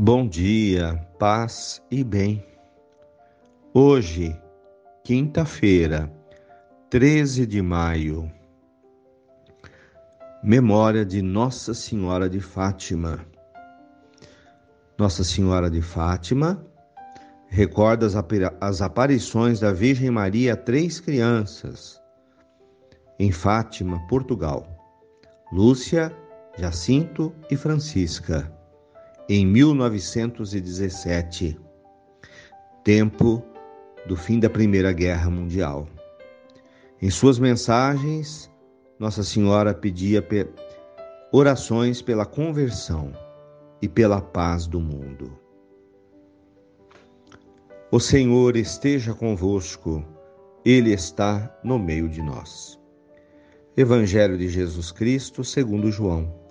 Bom dia, paz e bem. Hoje, quinta-feira, 13 de maio, memória de Nossa Senhora de Fátima. Nossa Senhora de Fátima recorda as aparições da Virgem Maria a três crianças em Fátima, Portugal: Lúcia, Jacinto e Francisca em 1917, tempo do fim da Primeira Guerra Mundial. Em suas mensagens, Nossa Senhora pedia orações pela conversão e pela paz do mundo. O Senhor esteja convosco, Ele está no meio de nós. Evangelho de Jesus Cristo, segundo João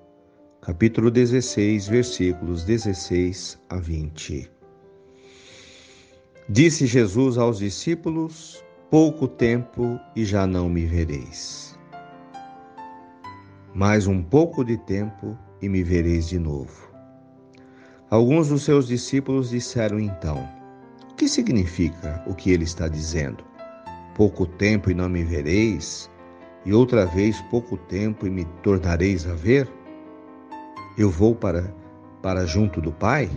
capítulo 16, versículos 16 a 20. Disse Jesus aos discípulos: Pouco tempo e já não me vereis. Mais um pouco de tempo e me vereis de novo. Alguns dos seus discípulos disseram então: O que significa o que ele está dizendo? Pouco tempo e não me vereis, e outra vez pouco tempo e me tornareis a ver? Eu vou para, para junto do Pai?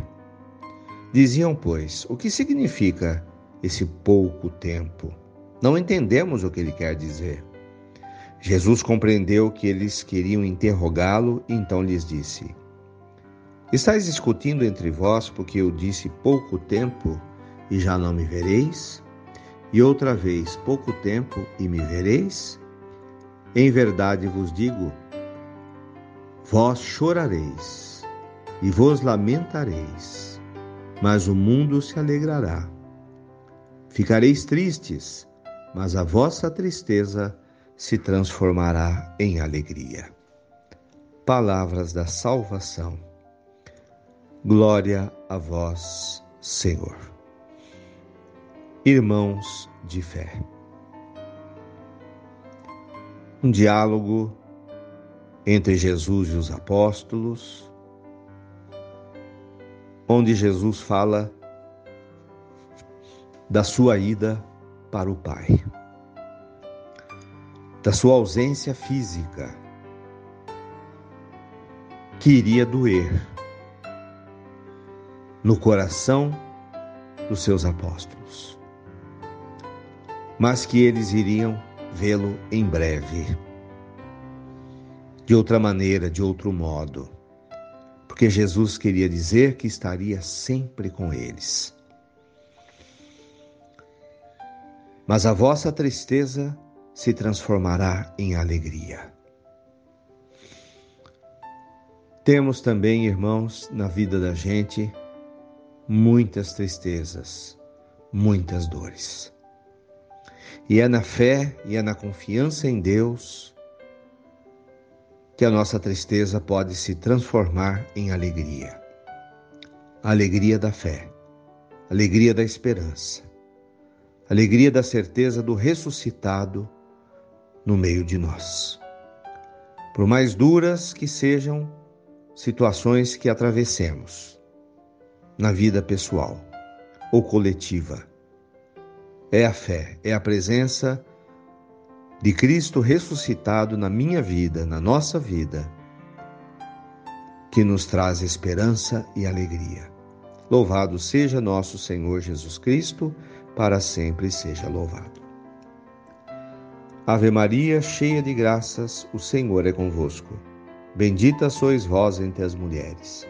Diziam, pois, o que significa esse pouco tempo? Não entendemos o que ele quer dizer. Jesus compreendeu que eles queriam interrogá-lo e então lhes disse: Estais discutindo entre vós porque eu disse pouco tempo e já não me vereis? E outra vez pouco tempo e me vereis? Em verdade vos digo Vós chorareis e vos lamentareis, mas o mundo se alegrará. Ficareis tristes, mas a vossa tristeza se transformará em alegria. Palavras da salvação. Glória a vós, Senhor. Irmãos de fé. Um diálogo entre Jesus e os apóstolos, onde Jesus fala da sua ida para o Pai, da sua ausência física, que iria doer no coração dos seus apóstolos, mas que eles iriam vê-lo em breve de outra maneira, de outro modo. Porque Jesus queria dizer que estaria sempre com eles. Mas a vossa tristeza se transformará em alegria. Temos também, irmãos, na vida da gente, muitas tristezas, muitas dores. E é na fé e é na confiança em Deus que a nossa tristeza pode se transformar em alegria. A alegria da fé, alegria da esperança, alegria da certeza do ressuscitado no meio de nós. Por mais duras que sejam situações que atravessemos na vida pessoal ou coletiva, é a fé, é a presença de Cristo ressuscitado na minha vida, na nossa vida, que nos traz esperança e alegria. Louvado seja nosso Senhor Jesus Cristo, para sempre seja louvado. Ave Maria, cheia de graças, o Senhor é convosco. Bendita sois vós entre as mulheres.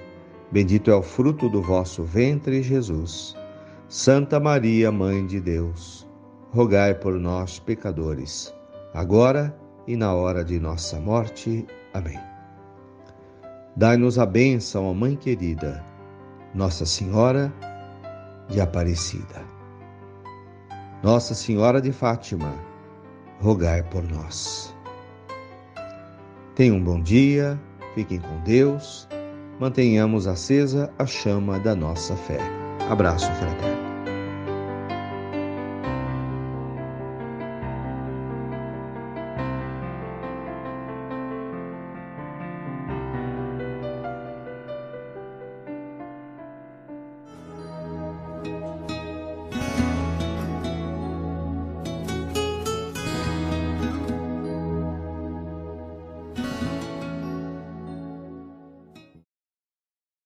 Bendito é o fruto do vosso ventre, Jesus. Santa Maria, Mãe de Deus, rogai por nós, pecadores agora e na hora de nossa morte. Amém. Dai-nos a bênção, ó Mãe querida, Nossa Senhora de Aparecida. Nossa Senhora de Fátima, rogai por nós. Tenham um bom dia, fiquem com Deus, mantenhamos acesa a chama da nossa fé. Abraço fraterno.